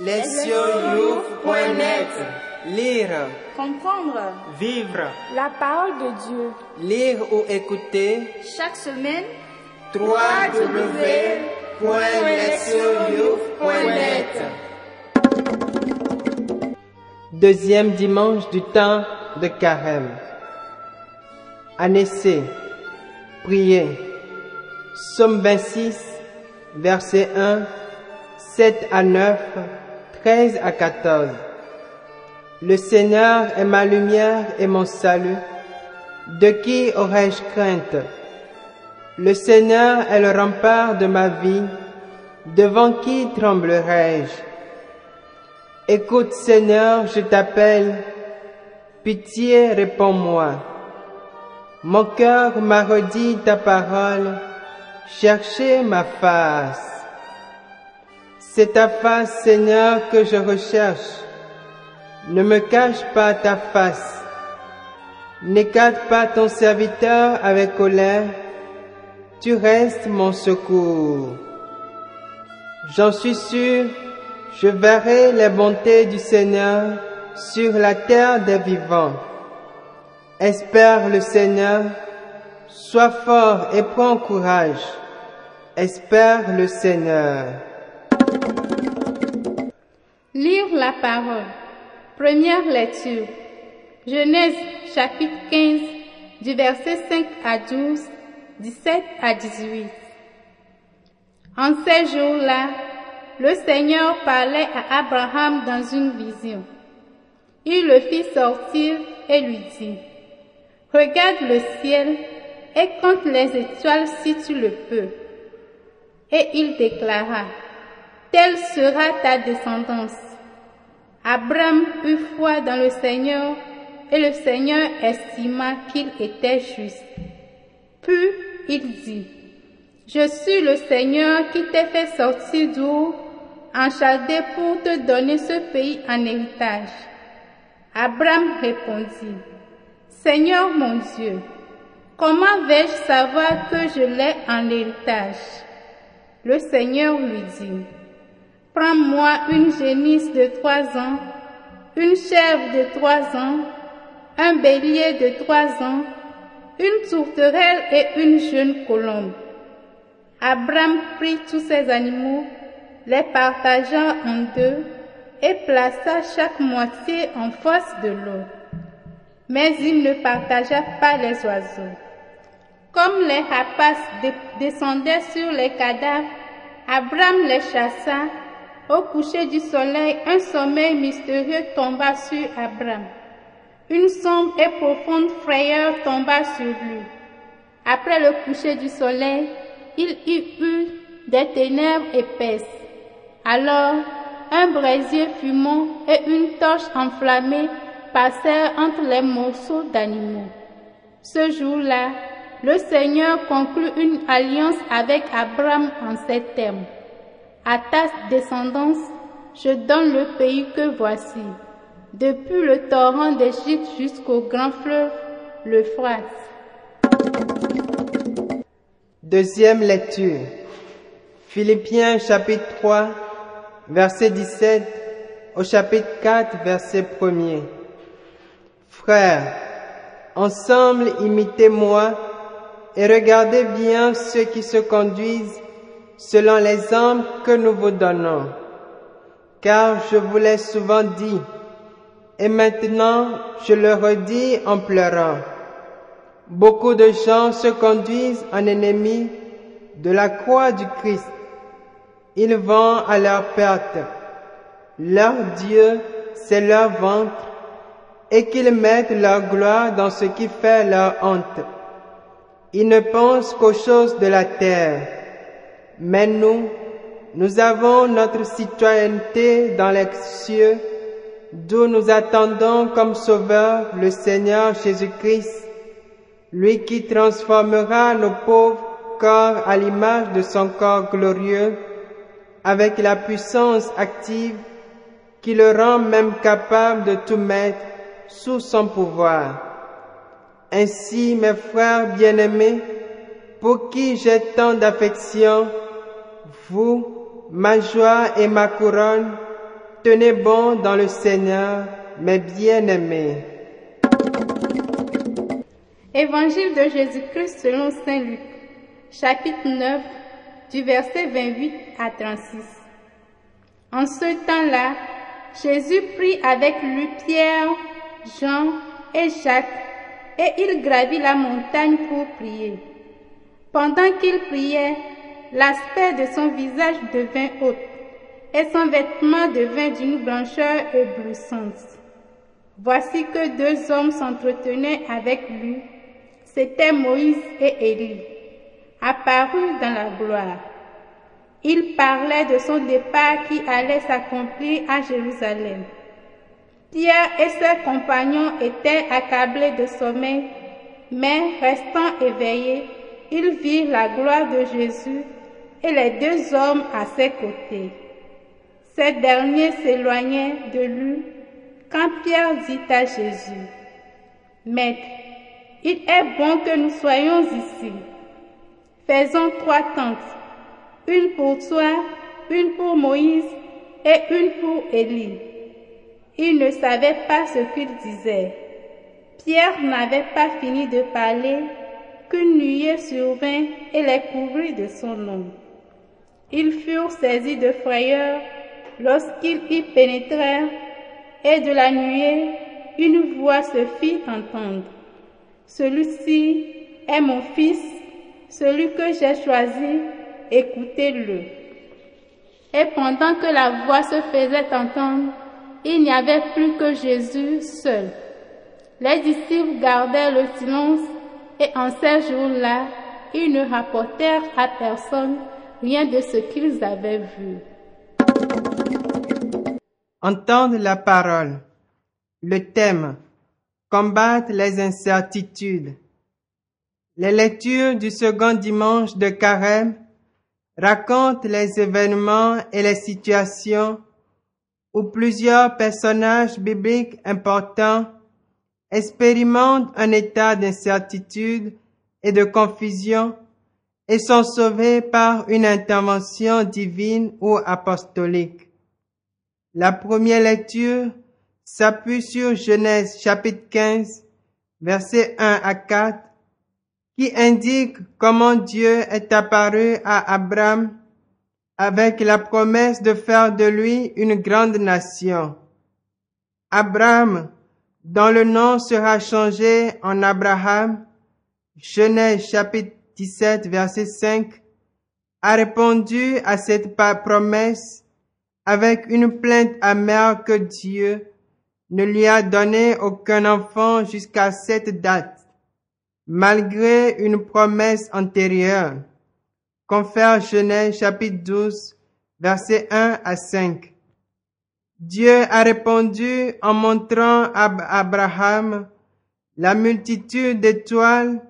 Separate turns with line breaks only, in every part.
Lesioyouf.net Lire,
Comprendre
Vivre.
La parole de Dieu.
lire ou écouter
chaque semaine
www.lesioyouf.net Deuxième dimanche du temps de carême. Année C. Priez. Somme 26, versets 1, 7 à 9, 13 à 14. Le Seigneur est ma lumière et mon salut. De qui aurais-je crainte? Le Seigneur est le rempart de ma vie. Devant qui tremblerai-je? Écoute Seigneur, je t'appelle. Pitié, réponds-moi. Mon cœur m'a redit ta parole. Cherchez ma face. C'est ta face, Seigneur, que je recherche. Ne me cache pas ta face. N'écarte pas ton serviteur avec colère. Tu restes mon secours. J'en suis sûr, je verrai les bontés du Seigneur sur la terre des vivants. Espère le Seigneur, sois fort et prends courage. Espère le Seigneur.
Lire la parole. Première lecture. Genèse chapitre 15 du verset 5 à 12, 17 à 18. En ces jours-là, le Seigneur parlait à Abraham dans une vision. Il le fit sortir et lui dit, Regarde le ciel et compte les étoiles si tu le peux. Et il déclara, Telle sera ta descendance. Abraham eut foi dans le Seigneur et le Seigneur estima qu'il était juste. Puis il dit, Je suis le Seigneur qui t'ai fait sortir d'où en Chaldée pour te donner ce pays en héritage. Abraham répondit, Seigneur mon Dieu, comment vais-je savoir que je l'ai en héritage Le Seigneur lui dit, Prends-moi une génisse de trois ans, une chèvre de trois ans, un bélier de trois ans, une tourterelle et une jeune colombe. Abraham prit tous ces animaux, les partagea en deux et plaça chaque moitié en face de l'autre. Mais il ne partagea pas les oiseaux. Comme les rapaces descendaient sur les cadavres, Abraham les chassa. Au coucher du soleil, un sommeil mystérieux tomba sur Abraham. Une sombre et profonde frayeur tomba sur lui. Après le coucher du soleil, il y eut des ténèbres épaisses. Alors, un brasier fumant et une torche enflammée passèrent entre les morceaux d'animaux. Ce jour-là, le Seigneur conclut une alliance avec Abraham en ces termes. À ta descendance, je donne le pays que voici, depuis le torrent d'Égypte jusqu'au grand fleuve, l'Euphrate.
Deuxième lecture. Philippiens chapitre 3, verset 17 au chapitre 4, verset 1er. Frères, ensemble imitez-moi et regardez bien ceux qui se conduisent selon l'exemple que nous vous donnons. Car je vous l'ai souvent dit, et maintenant je le redis en pleurant. Beaucoup de gens se conduisent en ennemis de la croix du Christ. Ils vont à leur perte. Leur Dieu, c'est leur ventre, et qu'ils mettent leur gloire dans ce qui fait leur honte. Ils ne pensent qu'aux choses de la terre. Mais nous, nous avons notre citoyenneté dans les cieux, d'où nous attendons comme Sauveur le Seigneur Jésus-Christ, lui qui transformera nos pauvres corps à l'image de son corps glorieux, avec la puissance active qui le rend même capable de tout mettre sous son pouvoir. Ainsi, mes frères bien-aimés, pour qui j'ai tant d'affection, vous, ma joie et ma couronne, tenez bon dans le Seigneur, mes bien-aimés.
Évangile de Jésus-Christ selon Saint Luc, chapitre 9, du verset 28 à 36. En ce temps-là, Jésus prit avec lui Pierre, Jean et Jacques, et il gravit la montagne pour prier. Pendant qu'il priait, l'aspect de son visage devint haut, et son vêtement devint d'une blancheur éblouissante. Voici que deux hommes s'entretenaient avec lui, c'étaient Moïse et Élie, apparus dans la gloire. Ils parlaient de son départ qui allait s'accomplir à Jérusalem. Pierre et ses compagnons étaient accablés de sommeil, mais restant éveillés, ils virent la gloire de Jésus et les deux hommes à ses côtés. Ces derniers s'éloignaient de lui quand Pierre dit à Jésus, Maître, il est bon que nous soyons ici. Faisons trois tentes, une pour toi, une pour Moïse et une pour Élie. Il ne savait pas ce qu'il disait. Pierre n'avait pas fini de parler qu'une nuée survint et les couvrit de son nom. Ils furent saisis de frayeur lorsqu'ils y pénétrèrent, et de la nuée, une voix se fit entendre. Celui-ci est mon fils, celui que j'ai choisi, écoutez-le. Et pendant que la voix se faisait entendre, il n'y avait plus que Jésus seul. Les disciples gardèrent le silence et en ces jours-là, ils ne rapportèrent à personne rien de ce qu'ils avaient vu.
Entendre la parole. Le thème. Combattre les incertitudes. Les lectures du second dimanche de Carême racontent les événements et les situations où plusieurs personnages bibliques importants expérimentent un état d'incertitude et de confusion et sont sauvés par une intervention divine ou apostolique. La première lecture s'appuie sur Genèse chapitre 15, versets 1 à 4, qui indique comment Dieu est apparu à Abraham avec la promesse de faire de lui une grande nation. Abraham, dont le nom sera changé en Abraham, Genèse chapitre 17 verset 5, a répondu à cette promesse avec une plainte amère que Dieu ne lui a donné aucun enfant jusqu'à cette date, malgré une promesse antérieure. Confère Genèse chapitre 12, verset 1 à 5. Dieu a répondu en montrant à Abraham la multitude d'étoiles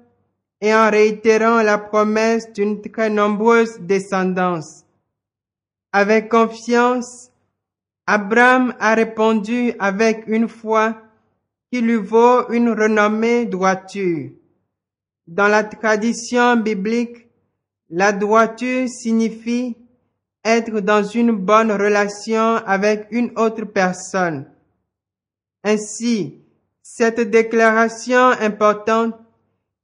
et en réitérant la promesse d'une très nombreuse descendance. Avec confiance, Abraham a répondu avec une foi qui lui vaut une renommée droiture. Dans la tradition biblique, la droiture signifie être dans une bonne relation avec une autre personne. Ainsi, cette déclaration importante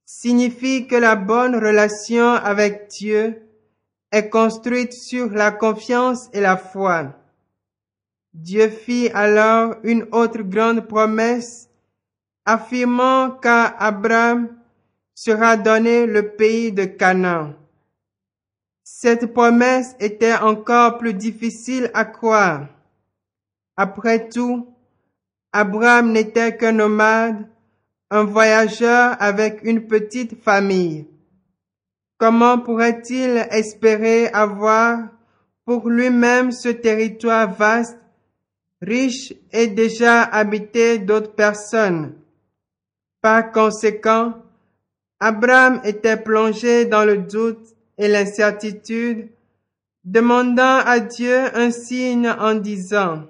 signifie que la bonne relation avec Dieu est construite sur la confiance et la foi. Dieu fit alors une autre grande promesse, affirmant qu'à Abraham sera donné le pays de Canaan. Cette promesse était encore plus difficile à croire. Après tout, Abraham n'était qu'un nomade, un voyageur avec une petite famille. Comment pourrait-il espérer avoir pour lui-même ce territoire vaste, riche et déjà habité d'autres personnes? Par conséquent, Abraham était plongé dans le doute et l'incertitude, demandant à Dieu un signe en disant,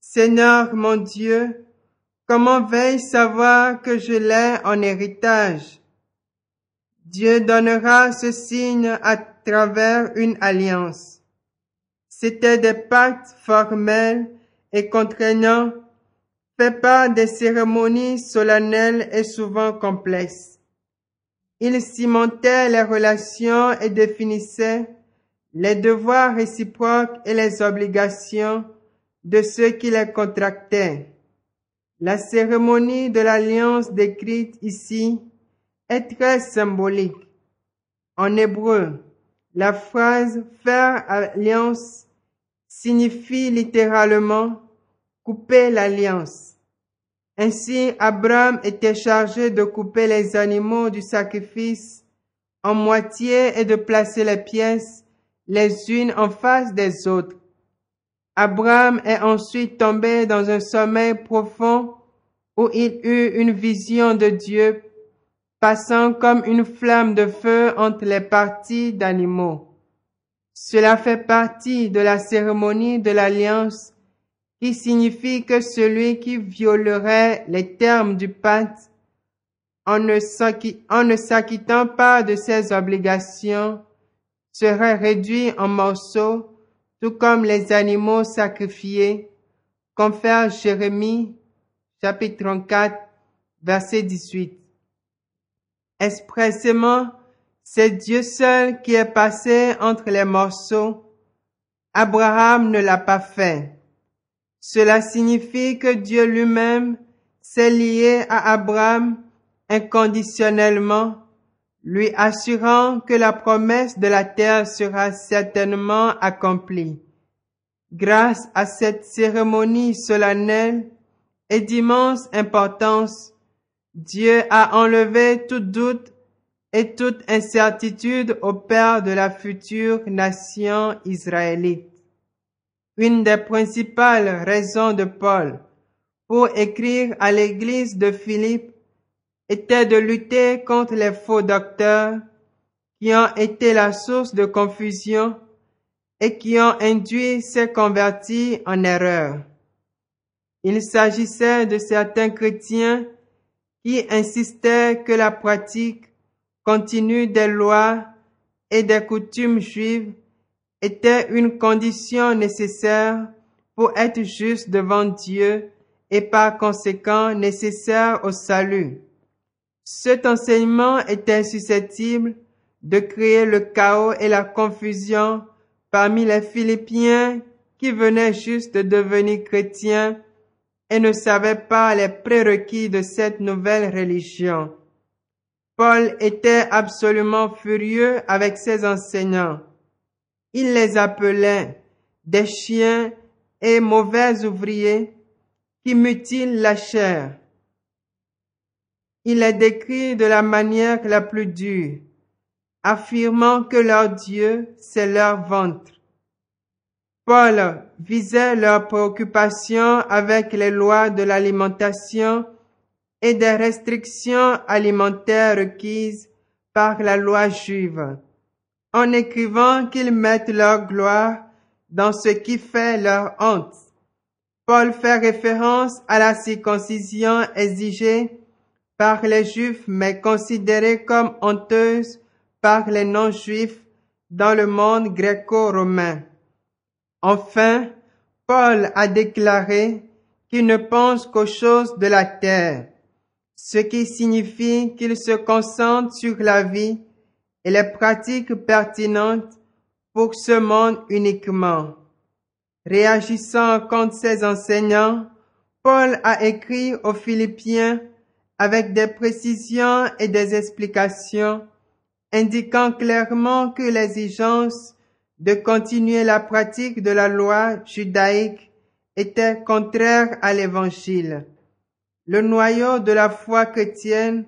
Seigneur mon Dieu, comment vais-je savoir que je l'ai en héritage? Dieu donnera ce signe à travers une alliance. C'était des pactes formels et contraignant fait part des cérémonies solennelles et souvent complexes. Il cimentait les relations et définissait les devoirs réciproques et les obligations de ceux qui les contractaient. La cérémonie de l'alliance décrite ici est très symbolique. En hébreu, la phrase faire alliance signifie littéralement couper l'alliance. Ainsi, Abraham était chargé de couper les animaux du sacrifice en moitié et de placer les pièces les unes en face des autres. Abraham est ensuite tombé dans un sommeil profond où il eut une vision de Dieu passant comme une flamme de feu entre les parties d'animaux. Cela fait partie de la cérémonie de l'alliance qui signifie que celui qui violerait les termes du pacte en ne s'acquittant pas de ses obligations serait réduit en morceaux, tout comme les animaux sacrifiés, confère Jérémie, chapitre 34, verset 18. Expressément, c'est Dieu seul qui est passé entre les morceaux. Abraham ne l'a pas fait. Cela signifie que Dieu lui-même s'est lié à Abraham inconditionnellement lui assurant que la promesse de la terre sera certainement accomplie. Grâce à cette cérémonie solennelle et d'immense importance, Dieu a enlevé tout doute et toute incertitude au Père de la future nation israélite. Une des principales raisons de Paul pour écrire à l'église de Philippe était de lutter contre les faux docteurs qui ont été la source de confusion et qui ont induit ces convertis en erreur. Il s'agissait de certains chrétiens qui insistaient que la pratique continue des lois et des coutumes juives était une condition nécessaire pour être juste devant Dieu et par conséquent nécessaire au salut. Cet enseignement était susceptible de créer le chaos et la confusion parmi les Philippiens qui venaient juste de devenir chrétiens et ne savaient pas les prérequis de cette nouvelle religion. Paul était absolument furieux avec ses enseignants. Il les appelait des chiens et mauvais ouvriers qui mutilent la chair il est décrit de la manière la plus dure, affirmant que leur Dieu, c'est leur ventre. Paul visait leurs préoccupations avec les lois de l'alimentation et des restrictions alimentaires requises par la loi juive, en écrivant qu'ils mettent leur gloire dans ce qui fait leur honte. Paul fait référence à la circoncision exigée par les Juifs mais considérée comme honteuse par les non-Juifs dans le monde gréco-romain. Enfin, Paul a déclaré qu'il ne pense qu'aux choses de la terre, ce qui signifie qu'il se concentre sur la vie et les pratiques pertinentes pour ce monde uniquement. Réagissant contre ses enseignants, Paul a écrit aux Philippiens avec des précisions et des explications indiquant clairement que l'exigence de continuer la pratique de la loi judaïque était contraire à l'évangile. Le noyau de la foi chrétienne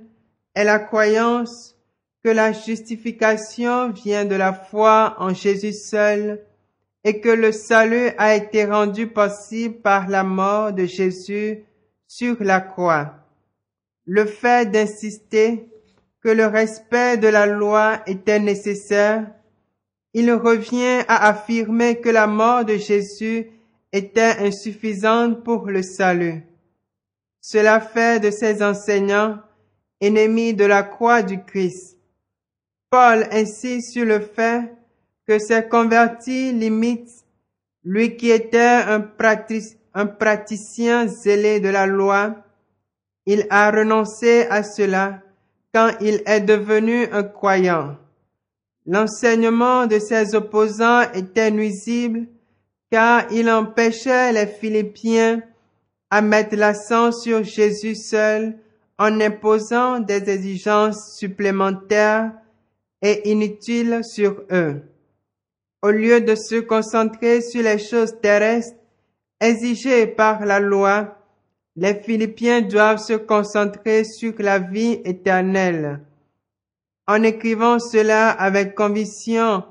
est la croyance que la justification vient de la foi en Jésus seul et que le salut a été rendu possible par la mort de Jésus sur la croix le fait d'insister que le respect de la loi était nécessaire, il revient à affirmer que la mort de Jésus était insuffisante pour le salut. Cela fait de ses enseignants ennemis de la croix du Christ. Paul insiste sur le fait que ces convertis limitent lui qui était un un praticien zélé de la loi, il a renoncé à cela quand il est devenu un croyant. L'enseignement de ses opposants était nuisible car il empêchait les Philippiens à mettre l'accent sur Jésus seul en imposant des exigences supplémentaires et inutiles sur eux. Au lieu de se concentrer sur les choses terrestres exigées par la loi, les Philippiens doivent se concentrer sur la vie éternelle. En écrivant cela avec conviction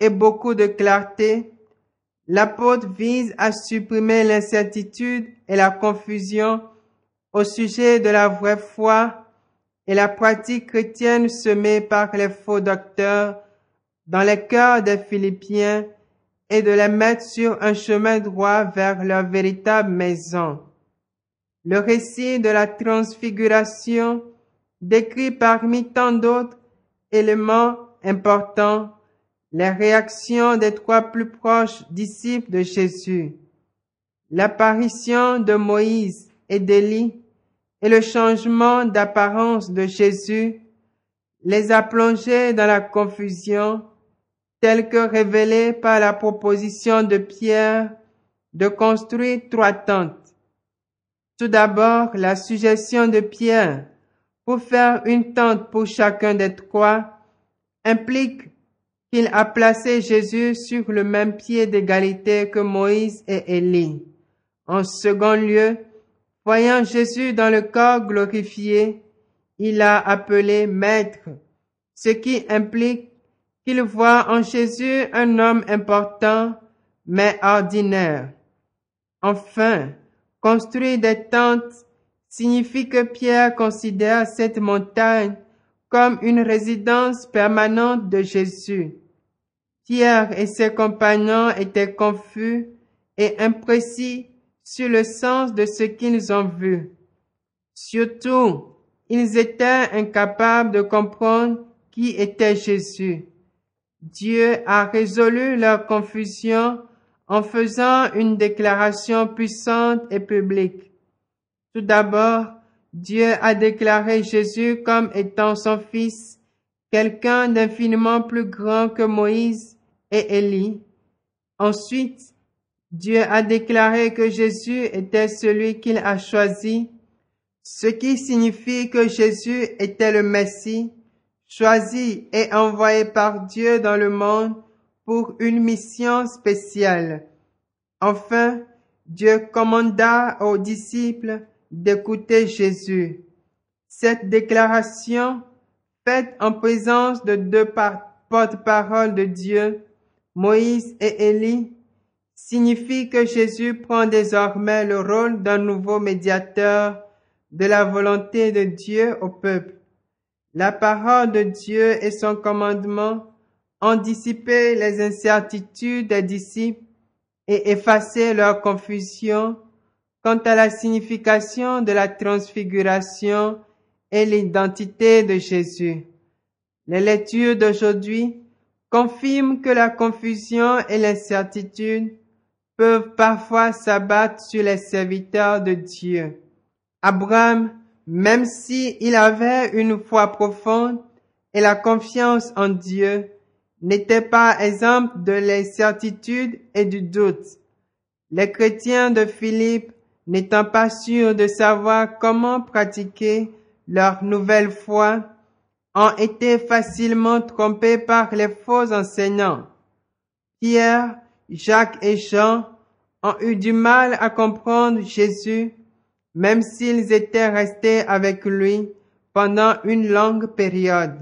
et beaucoup de clarté, l'apôtre vise à supprimer l'incertitude et la confusion au sujet de la vraie foi et la pratique chrétienne semée par les faux docteurs dans les cœurs des Philippiens et de les mettre sur un chemin droit vers leur véritable maison. Le récit de la transfiguration décrit parmi tant d'autres éléments importants les réactions des trois plus proches disciples de Jésus. L'apparition de Moïse et d'Élie et le changement d'apparence de Jésus les a plongés dans la confusion telle que révélée par la proposition de Pierre de construire trois tentes. Tout d'abord, la suggestion de Pierre pour faire une tente pour chacun des trois implique qu'il a placé Jésus sur le même pied d'égalité que Moïse et Élie. En second lieu, voyant Jésus dans le corps glorifié, il a appelé maître, ce qui implique qu'il voit en Jésus un homme important, mais ordinaire. Enfin, construire des tentes signifie que Pierre considère cette montagne comme une résidence permanente de Jésus. Pierre et ses compagnons étaient confus et imprécis sur le sens de ce qu'ils ont vu. Surtout, ils étaient incapables de comprendre qui était Jésus. Dieu a résolu leur confusion en faisant une déclaration puissante et publique. Tout d'abord, Dieu a déclaré Jésus comme étant son Fils, quelqu'un d'infiniment plus grand que Moïse et Élie. Ensuite, Dieu a déclaré que Jésus était celui qu'il a choisi, ce qui signifie que Jésus était le Messie, choisi et envoyé par Dieu dans le monde pour une mission spéciale. Enfin, Dieu commanda aux disciples d'écouter Jésus. Cette déclaration, faite en présence de deux porte-paroles de Dieu, Moïse et Élie signifie que Jésus prend désormais le rôle d'un nouveau médiateur de la volonté de Dieu au peuple. La parole de Dieu et son commandement ont dissipé les incertitudes des disciples et effacé leur confusion quant à la signification de la transfiguration et l'identité de Jésus. Les lectures d'aujourd'hui confirme que la confusion et l'incertitude peuvent parfois s'abattre sur les serviteurs de Dieu. Abraham, même si il avait une foi profonde et la confiance en Dieu, n'était pas exemple de l'incertitude et du doute. Les chrétiens de Philippe, n'étant pas sûrs de savoir comment pratiquer leur nouvelle foi, ont été facilement trompés par les faux enseignants. Pierre, Jacques et Jean ont eu du mal à comprendre Jésus, même s'ils étaient restés avec lui pendant une longue période.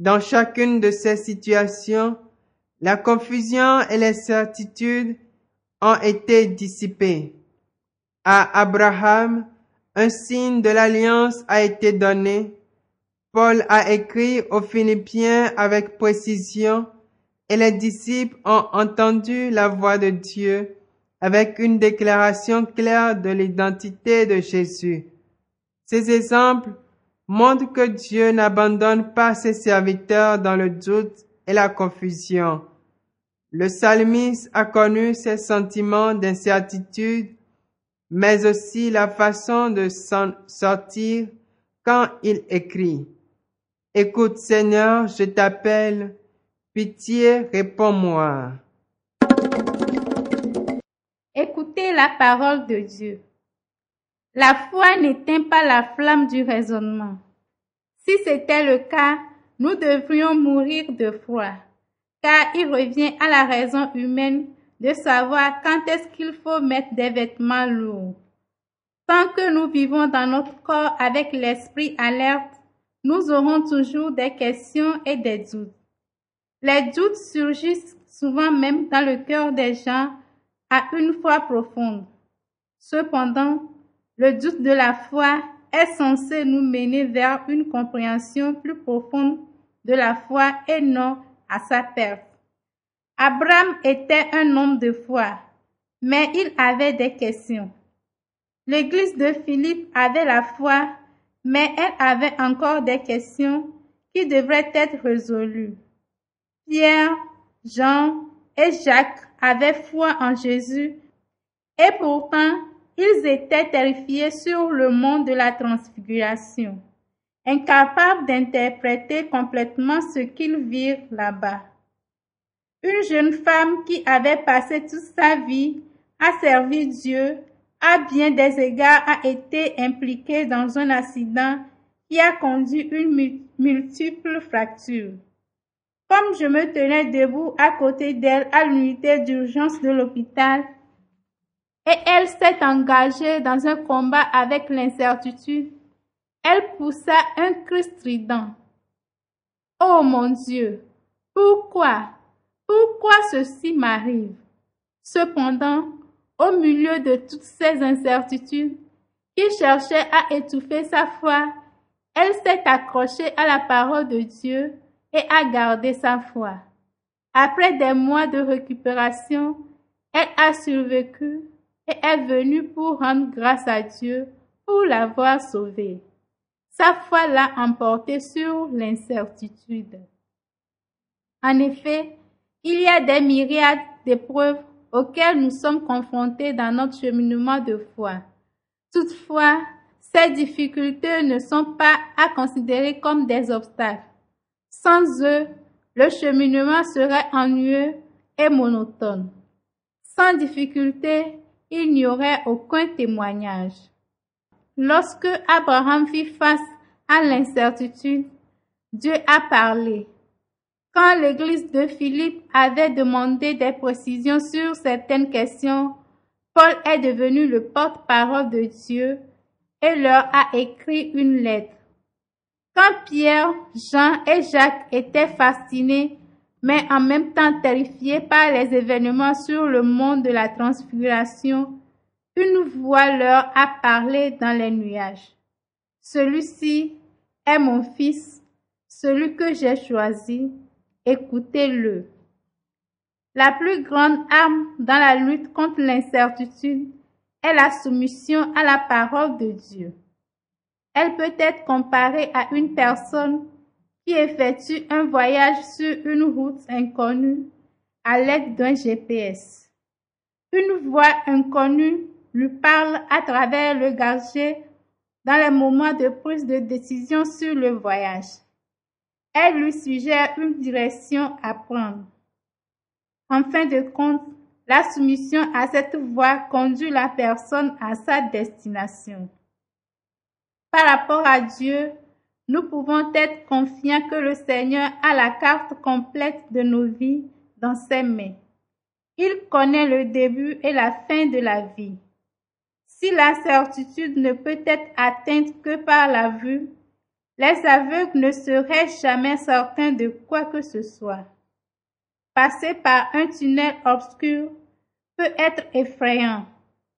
Dans chacune de ces situations, la confusion et l'incertitude ont été dissipées. À Abraham, un signe de l'alliance a été donné Paul a écrit aux Philippiens avec précision et les disciples ont entendu la voix de Dieu avec une déclaration claire de l'identité de Jésus. Ces exemples montrent que Dieu n'abandonne pas ses serviteurs dans le doute et la confusion. Le psalmiste a connu ces sentiments d'incertitude mais aussi la façon de s'en sortir quand il écrit. Écoute Seigneur, je t'appelle, pitié, réponds-moi.
Écoutez la parole de Dieu. La foi n'éteint pas la flamme du raisonnement. Si c'était le cas, nous devrions mourir de froid, car il revient à la raison humaine de savoir quand est-ce qu'il faut mettre des vêtements lourds. Tant que nous vivons dans notre corps avec l'esprit alerte, nous aurons toujours des questions et des doutes. Les doutes surgissent souvent même dans le cœur des gens à une foi profonde. Cependant, le doute de la foi est censé nous mener vers une compréhension plus profonde de la foi et non à sa perte. Abraham était un homme de foi, mais il avait des questions. L'église de Philippe avait la foi, mais elle avait encore des questions qui devraient être résolues. Pierre, Jean et Jacques avaient foi en Jésus et pourtant ils étaient terrifiés sur le monde de la transfiguration, incapables d'interpréter complètement ce qu'ils virent là-bas. Une jeune femme qui avait passé toute sa vie à servir Dieu, à bien des égards a été impliquée dans un accident qui a conduit une multiple fracture. Comme je me tenais debout à côté d'elle à l'unité d'urgence de l'hôpital, et elle s'est engagée dans un combat avec l'incertitude. Elle poussa un cri strident. Oh mon Dieu, pourquoi, pourquoi ceci m'arrive? Cependant, au milieu de toutes ces incertitudes qui cherchaient à étouffer sa foi, elle s'est accrochée à la parole de Dieu et a gardé sa foi. Après des mois de récupération, elle a survécu et est venue pour rendre grâce à Dieu pour l'avoir sauvée. Sa foi l'a emporté sur l'incertitude. En effet, il y a des myriades d'épreuves auxquelles nous sommes confrontés dans notre cheminement de foi. Toutefois, ces difficultés ne sont pas à considérer comme des obstacles. Sans eux, le cheminement serait ennuyeux et monotone. Sans difficulté, il n'y aurait aucun témoignage. Lorsque Abraham fit face à l'incertitude, Dieu a parlé. Quand l'église de Philippe avait demandé des précisions sur certaines questions, Paul est devenu le porte-parole de Dieu et leur a écrit une lettre. Quand Pierre, Jean et Jacques étaient fascinés mais en même temps terrifiés par les événements sur le monde de la transfiguration, une voix leur a parlé dans les nuages. Celui-ci est mon fils, celui que j'ai choisi, écoutez-le. La plus grande arme dans la lutte contre l'incertitude est la soumission à la parole de Dieu. Elle peut être comparée à une personne effectue un voyage sur une route inconnue à l'aide d'un GPS. Une voix inconnue lui parle à travers le garget dans les moments de prise de décision sur le voyage. Elle lui suggère une direction à prendre. En fin de compte, la soumission à cette voix conduit la personne à sa destination. Par rapport à Dieu, nous pouvons être confiants que le Seigneur a la carte complète de nos vies dans ses mains. Il connaît le début et la fin de la vie. Si la certitude ne peut être atteinte que par la vue, les aveugles ne seraient jamais certains de quoi que ce soit. Passer par un tunnel obscur peut être effrayant,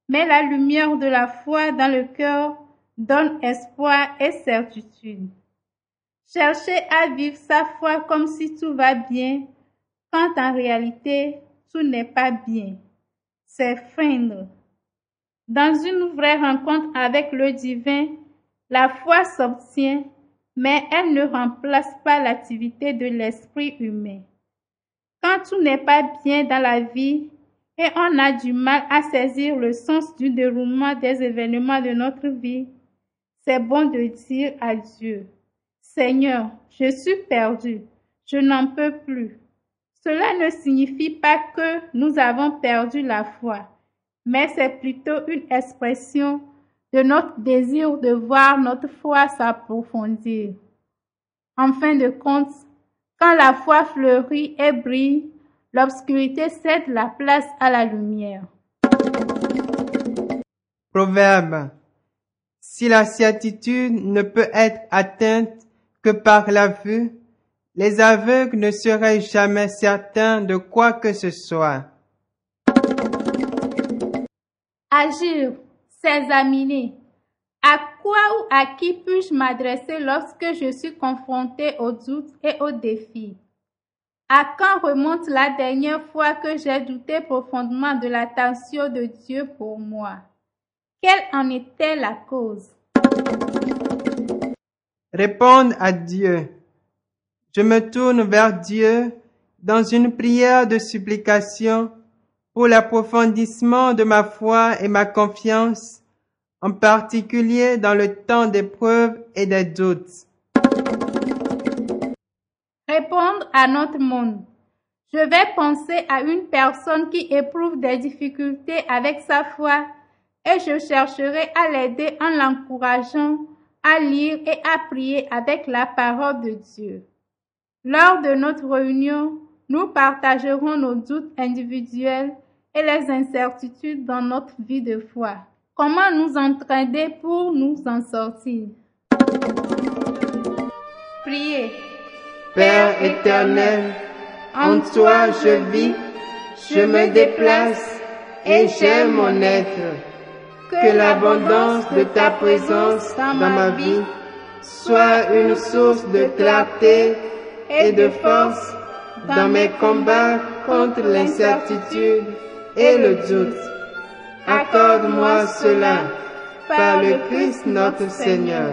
mais la lumière de la foi dans le cœur donne espoir et certitude. Chercher à vivre sa foi comme si tout va bien, quand en réalité tout n'est pas bien. C'est feindre. Dans une vraie rencontre avec le divin, la foi s'obtient, mais elle ne remplace pas l'activité de l'esprit humain. Quand tout n'est pas bien dans la vie, et on a du mal à saisir le sens du déroulement des événements de notre vie, c'est bon de dire à Dieu, Seigneur, je suis perdu, je n'en peux plus. Cela ne signifie pas que nous avons perdu la foi, mais c'est plutôt une expression de notre désir de voir notre foi s'approfondir. En fin de compte, quand la foi fleurit et brille, l'obscurité cède la place à la lumière.
Proverbe. Si la certitude ne peut être atteinte que par la vue, les aveugles ne seraient jamais certains de quoi que ce soit.
Agir, s'examiner. À quoi ou à qui puis-je m'adresser lorsque je suis confronté aux doutes et aux défis? À quand remonte la dernière fois que j'ai douté profondément de l'attention de Dieu pour moi? Quelle en était la cause?
Répondre à Dieu. Je me tourne vers Dieu dans une prière de supplication pour l'approfondissement de ma foi et ma confiance, en particulier dans le temps d'épreuves et des doutes.
Répondre à notre monde. Je vais penser à une personne qui éprouve des difficultés avec sa foi et je chercherai à l'aider en l'encourageant à lire et à prier avec la parole de Dieu. Lors de notre réunion, nous partagerons nos doutes individuels et les incertitudes dans notre vie de foi. Comment nous entraîner pour nous en sortir? Priez.
Père éternel, en toi je vis, je me déplace et j'aime mon être. Que l'abondance de ta présence dans ma vie soit une source de clarté et de force dans mes combats contre l'incertitude et le doute. Accorde-moi cela par le Christ notre Seigneur.